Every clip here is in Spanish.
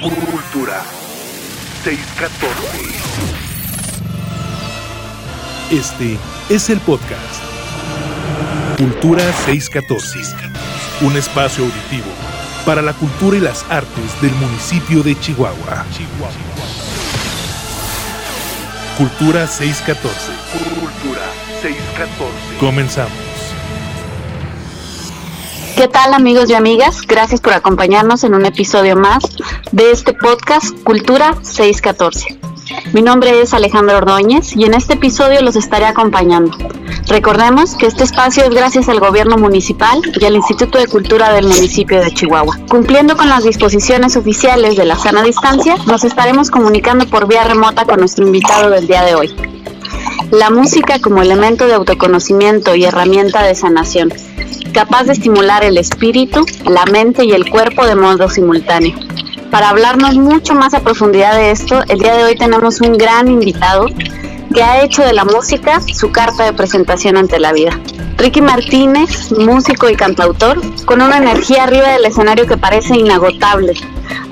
Cultura 614. Este es el podcast Cultura 614, un espacio auditivo para la cultura y las artes del municipio de Chihuahua. Cultura 614. Cultura 614. Comenzamos. ¿Qué tal amigos y amigas? Gracias por acompañarnos en un episodio más de este podcast Cultura 614. Mi nombre es Alejandro Ordóñez y en este episodio los estaré acompañando. Recordemos que este espacio es gracias al gobierno municipal y al Instituto de Cultura del municipio de Chihuahua. Cumpliendo con las disposiciones oficiales de la sana distancia, nos estaremos comunicando por vía remota con nuestro invitado del día de hoy. La música como elemento de autoconocimiento y herramienta de sanación capaz de estimular el espíritu, la mente y el cuerpo de modo simultáneo. Para hablarnos mucho más a profundidad de esto, el día de hoy tenemos un gran invitado que ha hecho de la música su carta de presentación ante la vida. Ricky Martínez, músico y cantautor, con una energía arriba del escenario que parece inagotable,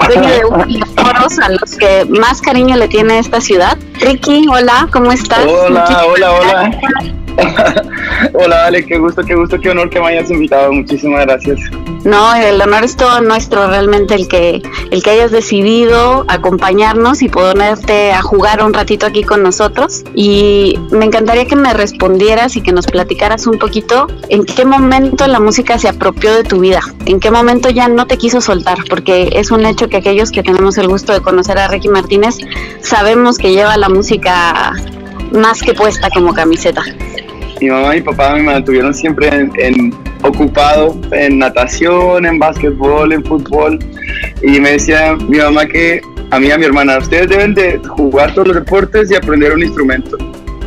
dueño de uno de los foros a los que más cariño le tiene esta ciudad. Ricky, hola, ¿cómo estás? Hola, hola, hola. Hola, Ale, qué gusto, qué gusto, qué honor que me hayas invitado. Muchísimas gracias. No, el honor es todo nuestro, realmente el que el que hayas decidido acompañarnos y ponerte a jugar un ratito aquí con nosotros. Y me encantaría que me respondieras y que nos platicaras un poquito en qué momento la música se apropió de tu vida, en qué momento ya no te quiso soltar, porque es un hecho que aquellos que tenemos el gusto de conocer a Ricky Martínez sabemos que lleva la música más que puesta como camiseta mi mamá y mi papá me mantuvieron siempre en, ocupado en natación, en básquetbol, en fútbol. Y me decía mi mamá que a mí a mi hermana, ustedes deben de jugar todos los deportes y aprender un instrumento.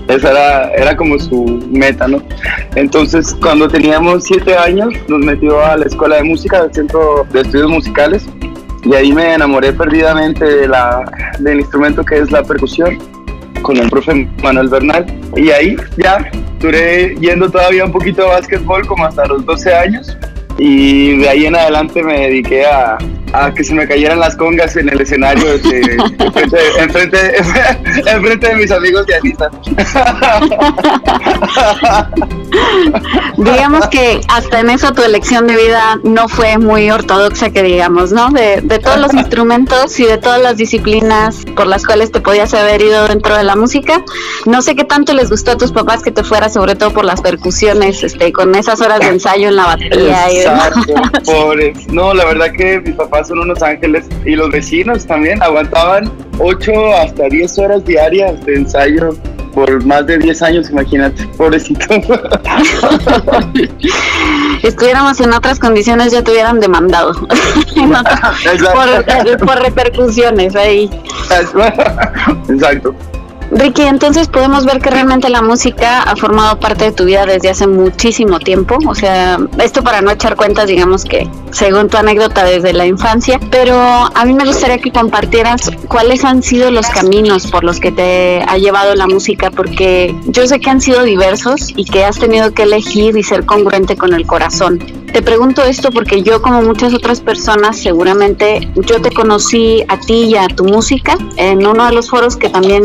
Esa era, era como su meta, ¿no? Entonces, cuando teníamos siete años, nos metió a la escuela de música del Centro de Estudios Musicales y ahí me enamoré perdidamente de la, del instrumento que es la percusión con el profe Manuel Bernal. Y ahí ya duré yendo todavía un poquito a básquetbol como hasta los 12 años y de ahí en adelante me dediqué a, a que se me cayeran las congas en el escenario este, enfrente, enfrente, de mis amigos pianistas. digamos que hasta en eso tu elección de vida no fue muy ortodoxa, que digamos, ¿no? De, de todos los instrumentos y de todas las disciplinas por las cuales te podías haber ido dentro de la música, no sé qué tanto les gustó a tus papás que te fuera, sobre todo por las percusiones, este, con esas horas de ensayo en la batería y pobres. No, la verdad que mis papás son unos ángeles y los vecinos también aguantaban 8 hasta 10 horas diarias de ensayo por más de 10 años, imagínate, pobrecito. Estuviéramos en otras condiciones, ya te hubieran demandado. por, por repercusiones ahí. Exacto. Ricky, entonces podemos ver que realmente la música ha formado parte de tu vida desde hace muchísimo tiempo. O sea, esto para no echar cuentas, digamos que según tu anécdota desde la infancia, pero a mí me gustaría que compartieras cuáles han sido los caminos por los que te ha llevado la música, porque yo sé que han sido diversos y que has tenido que elegir y ser congruente con el corazón. Te pregunto esto porque yo, como muchas otras personas, seguramente yo te conocí a ti y a tu música en uno de los foros que también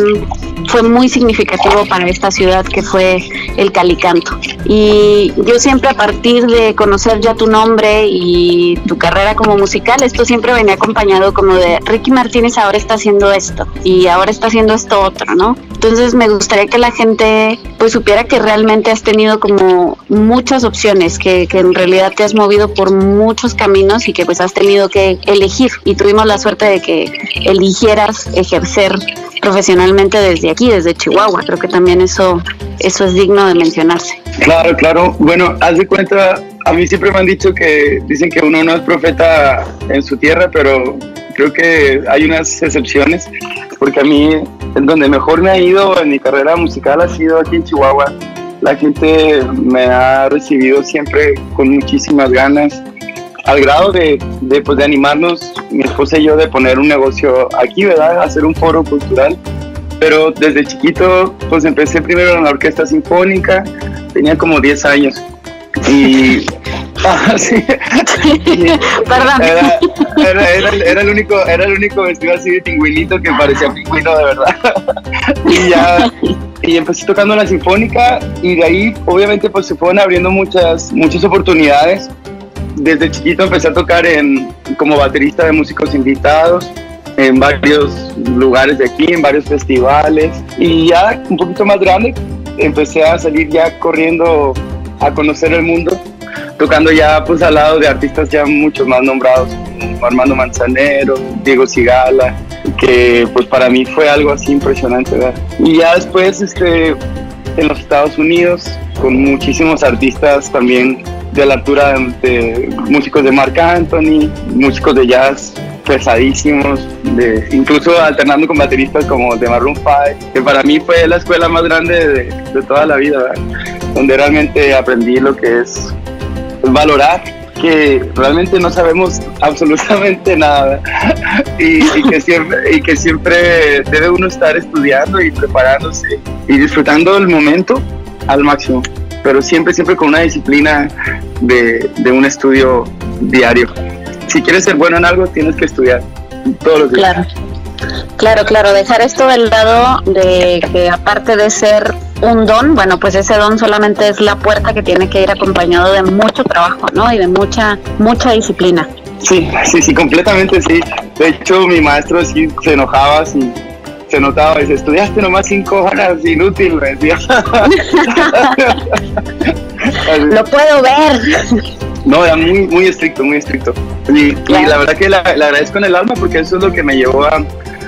fue muy significativo para esta ciudad que fue el Calicanto. Y yo siempre a partir de conocer ya tu nombre y tu carrera como musical, esto siempre venía acompañado como de Ricky Martínez ahora está haciendo esto y ahora está haciendo esto otro, ¿no? Entonces me gustaría que la gente pues supiera que realmente has tenido como muchas opciones, que, que en realidad te has movido por muchos caminos y que pues has tenido que elegir y tuvimos la suerte de que eligieras ejercer profesionalmente desde aquí, desde Chihuahua. Creo que también eso, eso es digno de mencionarse. Claro, claro. Bueno, haz de cuenta, a mí siempre me han dicho que dicen que uno no es profeta en su tierra, pero creo que hay unas excepciones, porque a mí, en donde mejor me ha ido en mi carrera musical ha sido aquí en Chihuahua. La gente me ha recibido siempre con muchísimas ganas al grado de, pues, de animarnos, mi esposa y yo, de poner un negocio aquí, ¿verdad? Hacer un foro cultural. Pero desde chiquito, pues empecé primero en la orquesta sinfónica, tenía como 10 años. Y Ah, sí. Perdón. Era, era, era, el único, era el único vestido así de pingüinito que parecía pingüino de verdad. y ya y empecé tocando la sinfónica y de ahí obviamente pues se fueron abriendo muchas, muchas oportunidades. Desde chiquito empecé a tocar en, como baterista de músicos invitados en varios lugares de aquí, en varios festivales y ya un poquito más grande empecé a salir ya corriendo a conocer el mundo tocando ya pues al lado de artistas ya muchos más nombrados, como Armando Manzanero, Diego Sigala, que pues para mí fue algo así impresionante. Y ya después este, en los Estados Unidos, con muchísimos artistas también de la altura de, músicos de Marc Anthony, músicos de jazz pesadísimos, incluso alternando con bateristas como de Maroon 5, que para mí fue la escuela más grande de, toda la vida, donde realmente aprendí lo que es valorar que realmente no sabemos absolutamente nada y, que siempre, y que siempre debe uno estar estudiando y preparándose y disfrutando el momento al máximo, pero siempre, siempre con una disciplina de, de un estudio diario. Si quieres ser bueno en algo, tienes que estudiar todos los días. Claro. Claro, claro, dejar esto del lado de que aparte de ser un don, bueno, pues ese don solamente es la puerta que tiene que ir acompañado de mucho trabajo, ¿no? Y de mucha, mucha disciplina. Sí, sí, sí, completamente sí. De hecho, mi maestro sí se enojaba, sí, se notaba, dice, estudiaste nomás cinco horas, inútil, me decía. Lo puedo ver. No, era muy, muy estricto, muy estricto. Y, la verdad que le agradezco en el alma porque eso es lo que me llevó a,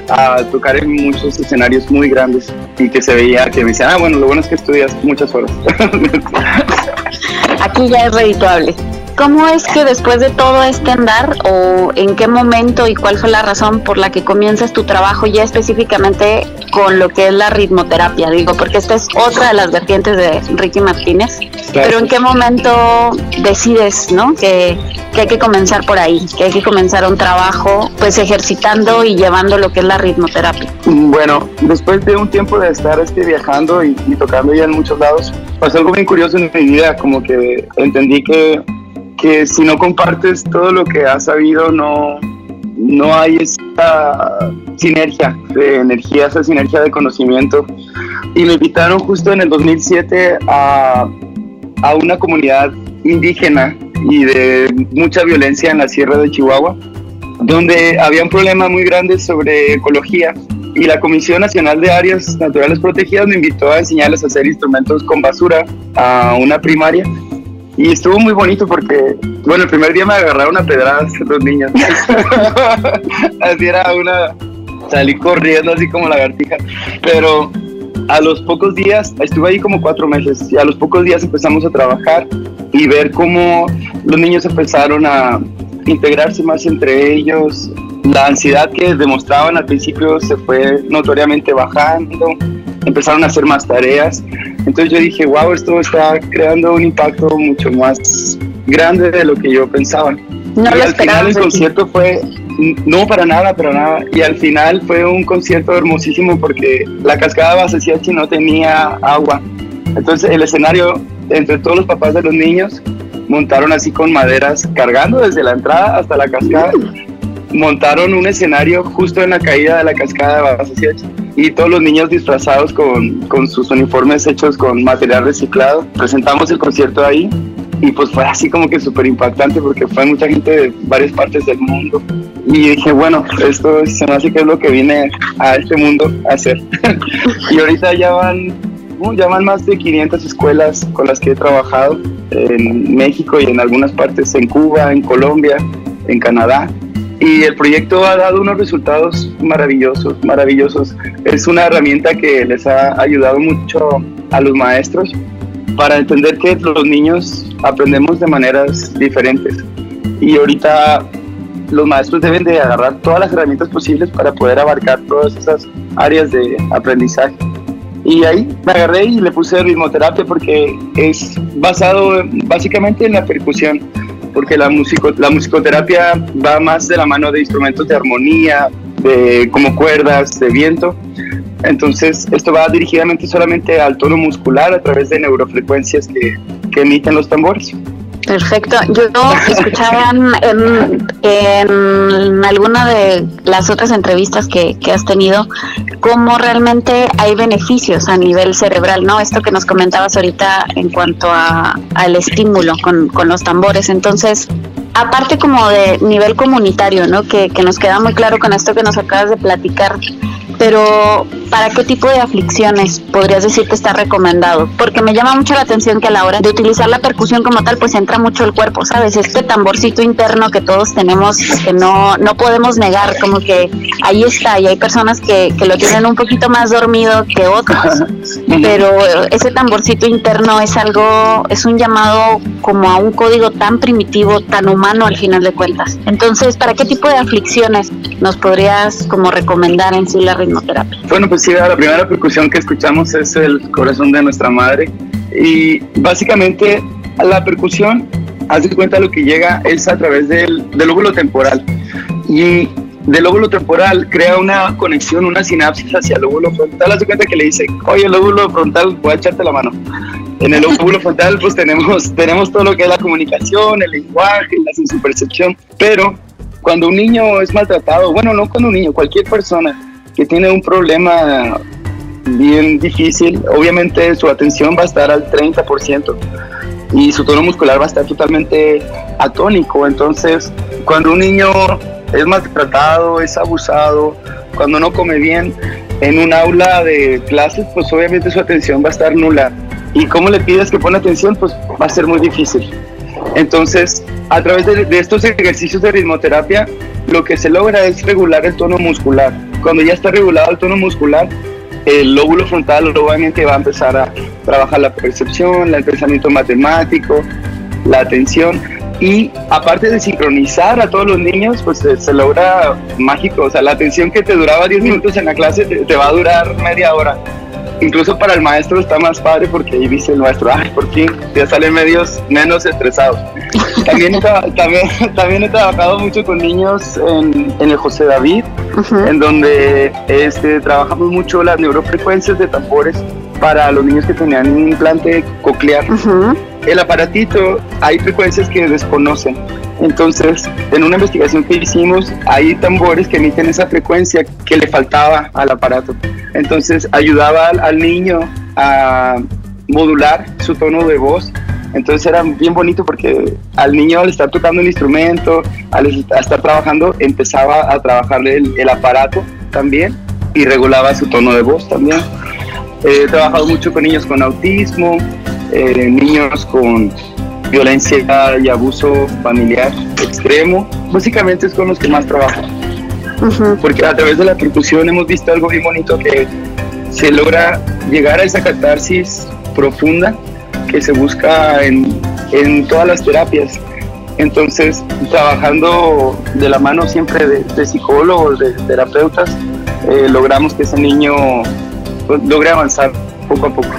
a tocar en muchos escenarios muy grandes y que se veía que me decían, ah, bueno, lo bueno es que estudias muchas horas. Aquí ya es redituable. ¿Cómo es que después de todo este andar o en qué momento y cuál fue la razón por la que comienzas tu trabajo ya específicamente con lo que es la ritmoterapia? Digo, porque esta es otra de las vertientes de Ricky Martínez, pero ¿en qué momento decides, no? Que, que, hay que comenzar por ahí, que hay que comenzar un trabajo pues ejercitando y llevando lo que es la ritmoterapia. Bueno, después de un tiempo de estar este, viajando y, y tocando ya en muchos lados, pasó algo bien curioso en mi vida, como que entendí que que si no compartes todo lo que has sabido, no, no hay esa sinergia de energía, esa sinergia de conocimiento. Y me invitaron justo en el 2007 a, a una comunidad indígena y de mucha violencia en la sierra de Chihuahua, donde había un problema muy grande sobre ecología y la Comisión Nacional de Áreas Naturales Protegidas me invitó a enseñarles a hacer instrumentos con basura a una primaria y estuvo muy bonito porque, bueno, el primer día me agarraron a pedradas los niños. así era una. Salí corriendo así como lagartija. Pero a los pocos días, estuve ahí como cuatro meses, y a los pocos días empezamos a trabajar y ver cómo los niños empezaron a integrarse más entre ellos. La ansiedad que demostraban al principio se fue notoriamente bajando empezaron a hacer más tareas. Entonces yo dije, wow, esto está creando un impacto mucho más grande de lo que yo pensaba. No y al final el concierto fue, no para nada, para nada. Y al final fue un concierto hermosísimo porque la cascada Basasiachi no tenía agua. Entonces el escenario, entre todos los papás de los niños, montaron así con maderas, cargando desde la entrada hasta la cascada. Montaron un escenario justo en la caída de la cascada de Basasiachi y todos los niños disfrazados con, con sus uniformes hechos con material reciclado. Presentamos el concierto ahí y pues fue así como que súper impactante porque fue mucha gente de varias partes del mundo. Y dije bueno esto se me hace que es lo que vine a este mundo a hacer. Y ahorita ya van uh, ya van más de 500 escuelas con las que he trabajado en México y en algunas partes en Cuba en Colombia en Canadá y el proyecto ha dado unos resultados maravillosos, maravillosos. Es una herramienta que les ha ayudado mucho a los maestros para entender que los niños aprendemos de maneras diferentes. Y ahorita los maestros deben de agarrar todas las herramientas posibles para poder abarcar todas esas áreas de aprendizaje. Y ahí me agarré y le puse ritmoterapia porque es basado básicamente en la percusión porque la, musico, la musicoterapia va más de la mano de instrumentos de armonía, de como cuerdas, de viento. Entonces, esto va dirigidamente solamente al tono muscular a través de neurofrecuencias que, que emiten los tambores. Perfecto. Yo escuchaba en, en, alguna de las otras entrevistas que, que, has tenido cómo realmente hay beneficios a nivel cerebral, ¿no? Esto que nos comentabas ahorita en cuanto a, al estímulo con, con los tambores. Entonces, aparte como de nivel comunitario, ¿no? Que, que nos queda muy claro con esto que nos acabas de platicar, pero ¿para qué tipo de aflicciones podrías decir que está recomendado? Porque me llama mucho la atención que a la hora de utilizar la percusión como tal, pues entra mucho el cuerpo, ¿sabes? Este tamborcito interno que todos tenemos, que no, no podemos negar, como que ahí está, y hay personas que, que lo tienen un poquito más dormido que otros, pero ese tamborcito interno es algo, es un llamado como a un código tan primitivo, tan humano al final de cuentas. Entonces, ¿para qué tipo de aflicciones nos podrías como recomendar en sí la ritmoterapia? Bueno, pues sí, la primera percusión que escuchamos es el corazón de nuestra madre y básicamente la percusión, haz de cuenta lo que llega es a través del, del lóbulo temporal y del lóbulo temporal crea una conexión, una sinapsis hacia el lóbulo frontal. Haz de cuenta que le dice, oye, el lóbulo frontal, voy a echarte la mano. En el lóbulo frontal pues tenemos, tenemos todo lo que es la comunicación, el lenguaje, la sensopercepción, pero cuando un niño es maltratado, bueno, no cuando un niño, cualquier persona que tiene un problema bien difícil, obviamente su atención va a estar al 30% y su tono muscular va a estar totalmente atónico. Entonces, cuando un niño es maltratado, es abusado, cuando no come bien, en un aula de clases, pues obviamente su atención va a estar nula. ¿Y cómo le pides que pone atención? Pues va a ser muy difícil. Entonces, a través de, de estos ejercicios de ritmoterapia, lo que se logra es regular el tono muscular. Cuando ya está regulado el tono muscular, el lóbulo frontal obviamente va a empezar a trabajar la percepción, el pensamiento matemático, la atención. Y aparte de sincronizar a todos los niños, pues se, logra mágico, o sea, la atención que te duraba 10 minutos en la clase te va a durar media hora incluso para el maestro está más padre porque ahí dice el maestro, ay, por fin ya salen medios menos estresados. También, también, también he trabajado mucho con niños en, en el José David, en donde este, trabajamos mucho las neurofrecuencias de tambores para los niños que tenían un implante coclear. El aparatito, hay frecuencias que desconocen. Entonces, en una investigación que hicimos, hay tambores que emiten esa frecuencia que le faltaba al aparato. Entonces, ayudaba al, niño a modular su tono de voz entonces era bien bonito porque al niño al estar tocando el instrumento, al estar trabajando, empezaba a trabajarle el, aparato también y regulaba su tono de voz también. he trabajado mucho con niños con autismo, eh, niños con violencia y abuso familiar extremo. Básicamente es con los que más trabajo. Porque a través de la percusión hemos visto algo bien bonito que se logra llegar a esa catarsis profunda que se busca en, en todas las terapias. Entonces, trabajando de la mano siempre de, psicólogos, de terapeutas, eh, logramos que ese niño pues, logre avanzar poco a poco.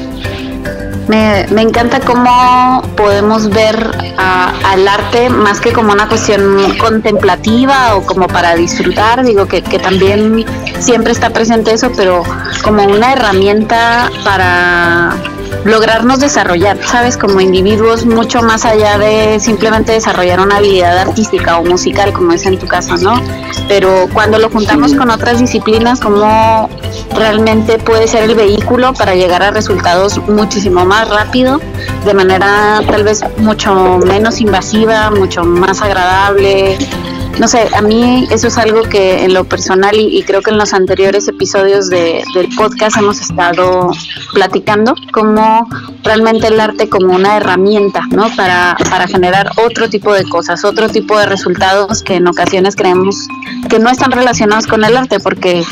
Me, me encanta cómo podemos ver al arte más que como una cuestión contemplativa o como para disfrutar, digo que, que también siempre está presente eso, pero como una herramienta para lograrnos desarrollar, ¿sabes? Como individuos mucho más allá de simplemente desarrollar una habilidad artística o musical, como es en tu caso, ¿no? Pero cuando lo juntamos con otras disciplinas, como realmente puede ser el vehículo para llegar a resultados muchísimo más rápido, de manera tal vez mucho menos invasiva, mucho más agradable, no sé, a mí eso es algo que en lo personal y, creo que en los anteriores episodios de, del podcast hemos estado platicando, como realmente el arte como una herramienta, ¿no? Para, para generar otro tipo de cosas, otro tipo de resultados que en ocasiones creemos que no están relacionados con el arte, porque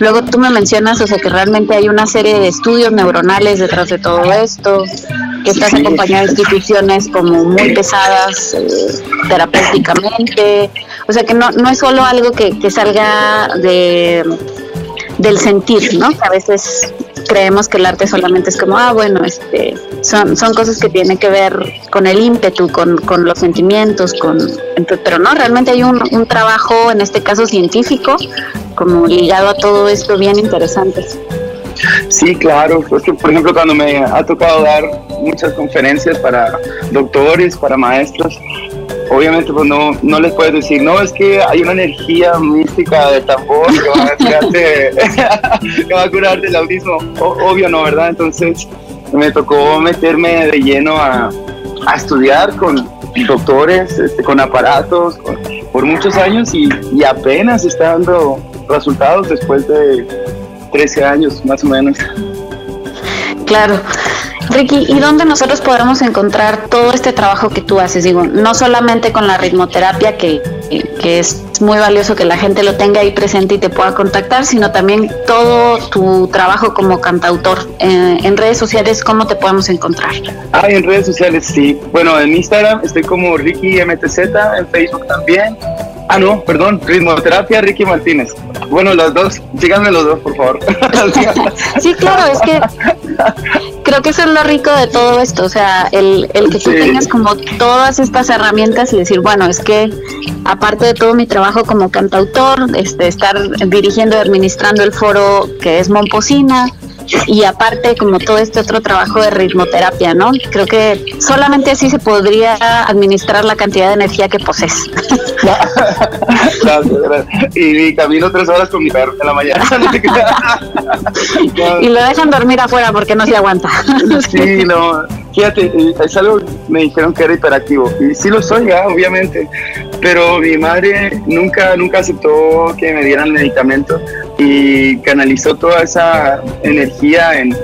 luego tú me mencionas, o sea, que realmente hay una serie de estudios neuronales detrás de todo esto, que estás acompañado de instituciones como muy pesadas eh, terapéuticamente, o sea que no, no es solo algo que, que salga de del sentir, ¿no? A veces creemos que el arte solamente es como, ah, bueno, este, son, son cosas que tienen que ver con el ímpetu, con, con los sentimientos, con, pero no, realmente hay un, un trabajo, en este caso científico, como ligado a todo esto bien interesante. Sí, claro. Es que, por ejemplo, cuando me ha tocado dar muchas conferencias para doctores, para maestros, obviamente pues no, no les puedes decir, no, es que hay una energía mística de tambor que va a curarte, que va a curarte el autismo. obvio no, ¿verdad? Entonces me tocó meterme de lleno a, a estudiar con doctores, este, con aparatos, por muchos años y, y apenas está dando resultados después de 13 años más o menos. Claro. Ricky, ¿y dónde nosotros podremos encontrar todo este trabajo que tú haces? Digo, no solamente con la ritmoterapia, que, que es muy valioso que la gente lo tenga ahí presente y te pueda contactar, sino también todo tu trabajo como cantautor. Eh, en redes sociales, ¿cómo te podemos encontrar? Ah, en redes sociales, sí. Bueno, en Instagram estoy como Ricky MTZ, en Facebook también. Ah, no, perdón, ritmoterapia Ricky Martínez. Bueno, los dos, síganme los dos, por favor. sí, claro, es que creo que eso es lo rico de todo esto, o sea, el, el que tú tengas como todas estas herramientas y decir, bueno, es que aparte de todo mi trabajo como cantautor, este, estar dirigiendo y administrando el foro que es Momposina, y aparte como todo este otro trabajo de ritmoterapia, ¿no? Creo que solamente así se podría administrar la cantidad de energía que posees. gracias, gracias. Y camino tres horas con mi perro en la mañana. y lo dejan dormir afuera porque no se aguanta. sí, no. Fíjate, es algo, me dijeron que era hiperactivo. Y sí lo soy, ya, obviamente. Pero mi madre nunca, nunca aceptó que me dieran medicamento y canalizó toda esa energía en,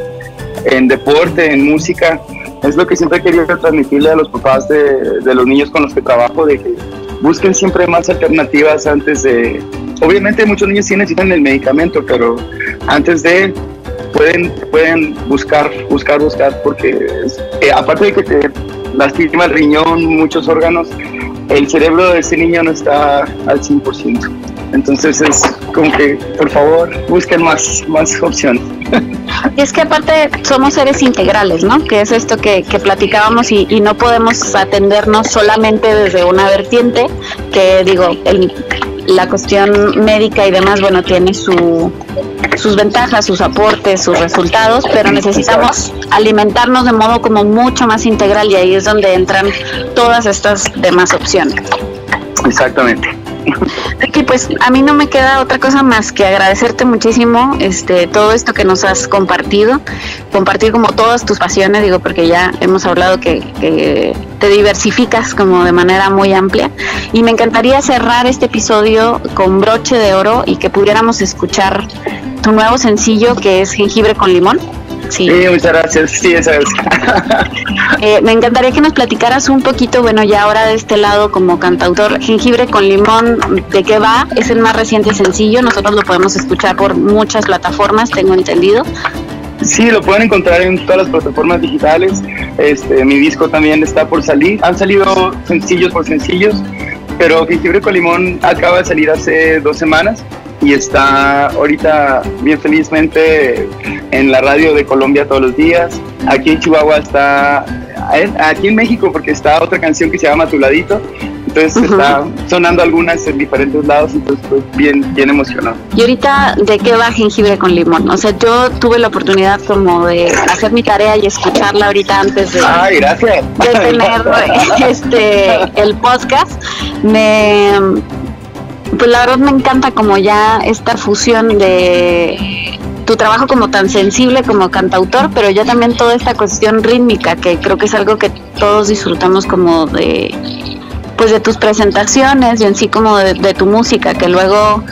en deporte, en música. Es lo que siempre he querido transmitirle a los papás de, de los niños con los que trabajo, de que busquen siempre más alternativas antes de... Obviamente muchos niños sí necesitan el medicamento, pero antes de pueden, pueden buscar, buscar, buscar, porque eh, aparte de que te lastima el riñón, muchos órganos, el cerebro de ese niño no está al 100%. Entonces es como que, por favor, busquen más, más opciones. Y es que aparte somos seres integrales, ¿no? Que es esto que, que platicábamos y, y, no podemos atendernos solamente desde una vertiente, que digo, el, la cuestión médica y demás, bueno, tiene su, sus ventajas, sus aportes, sus resultados, pero necesitamos alimentarnos de modo como mucho más integral y ahí es donde entran todas estas demás opciones. Exactamente. Aquí pues a mí no me queda otra cosa más que agradecerte muchísimo este todo esto que nos has compartido, compartir como todas tus pasiones, digo, porque ya hemos hablado que, que te diversificas como de manera muy amplia y me encantaría cerrar este episodio con broche de oro y que pudiéramos escuchar tu nuevo sencillo que es Jengibre con Limón. Sí. muchas gracias. Sí, esa es. eh, me encantaría que nos platicaras un poquito, bueno, ya ahora de este lado como cantautor, Jengibre con Limón, ¿de qué va? Es el más reciente sencillo, nosotros lo podemos escuchar por muchas plataformas, tengo entendido. Sí, lo pueden encontrar en todas las plataformas digitales. Este, mi disco también está por salir. Han salido sencillos por sencillos, pero Jengibre con Limón acaba de salir hace dos semanas y está ahorita bien felizmente en la radio de Colombia todos los días. Aquí en Chihuahua está, aquí en México porque está otra canción que se llama Tu Ladito. Entonces está sonando algunas en diferentes lados, entonces pues bien, bien emocionado. Y ahorita, ¿de qué va jengibre con limón? O sea, yo tuve la oportunidad como de hacer mi tarea y escucharla ahorita antes de, Ay, gracias. de tener este el podcast. Me pues la verdad me encanta como ya esta fusión de tu trabajo como tan sensible como cantautor, pero ya también toda esta cuestión rítmica que creo que es algo que todos disfrutamos como de pues de tus presentaciones y en sí como de, tu música, que luego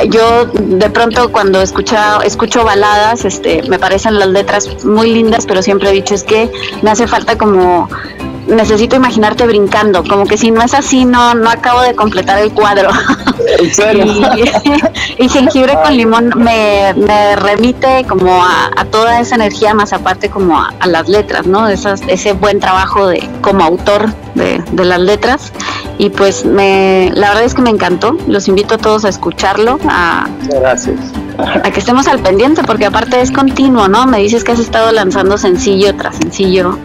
eh, yo de pronto cuando escucho, escucho baladas, este, me parecen las letras muy lindas, pero siempre he dicho es que me hace falta como necesito imaginarte brincando, como que si no es así, no, no acabo de completar el cuadro. y, jengibre con limón me, me remite como a, a, toda esa energía, más aparte como a, a las letras, ¿no? Esas, ese buen trabajo de como autor de, de, las letras. Y pues me, la verdad es que me encantó. Los invito a todos a escucharlo. A, Gracias. A que estemos al pendiente, porque aparte es continuo, ¿no? Me dices que has estado lanzando sencillo tras sencillo.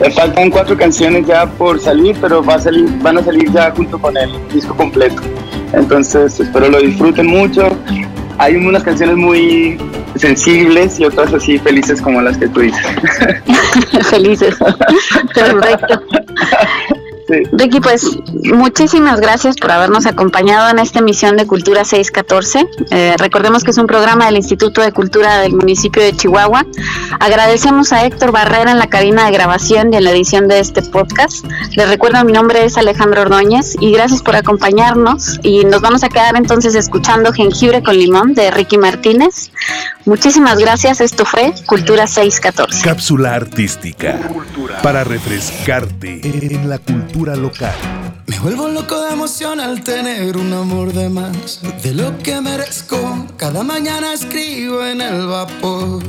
Me faltan cuatro canciones ya por salir, pero va a salir, van a salir ya junto con el disco completo. Entonces espero lo disfruten mucho. Hay unas canciones muy sensibles y otras así felices como las que tú dices. felices. Perfecto. Ricky, pues muchísimas gracias por habernos acompañado en esta emisión de Cultura 614. Eh, recordemos que es un programa del Instituto de Cultura del municipio de Chihuahua. Agradecemos a Héctor Barrera en la cabina de grabación y en la edición de este podcast. Les recuerdo, mi nombre es Alejandro Ordóñez y gracias por acompañarnos. Y nos vamos a quedar entonces escuchando Jengibre con Limón de Ricky Martínez. Muchísimas gracias. Esto fue Cultura 614. Cápsula artística para refrescarte en la cultura local. Me vuelvo loco de emoción al tener un amor de más de lo que merezco. Cada mañana escribo en el vapor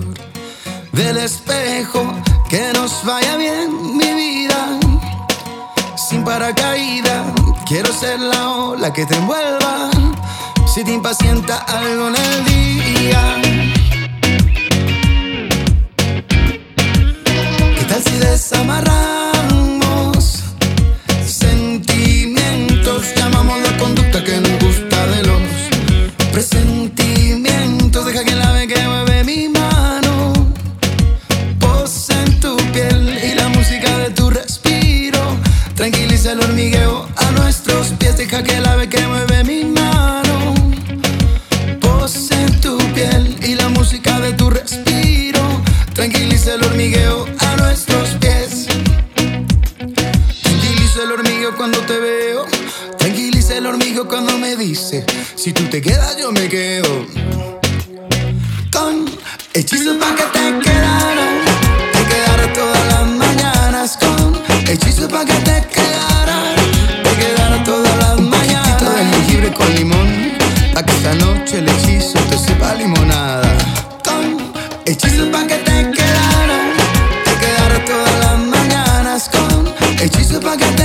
del espejo que nos vaya bien mi vida. Sin paracaídas, quiero ser la ola que te envuelva. Si te impacienta algo en el día. desamarramos sentimientos, llamamos la conducta que nos gusta de los presentimientos, deja que la ve que va. pagar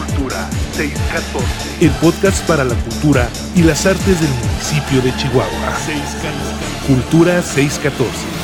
Cultura 614. El podcast para la cultura y las artes del municipio de Chihuahua. Cultura 614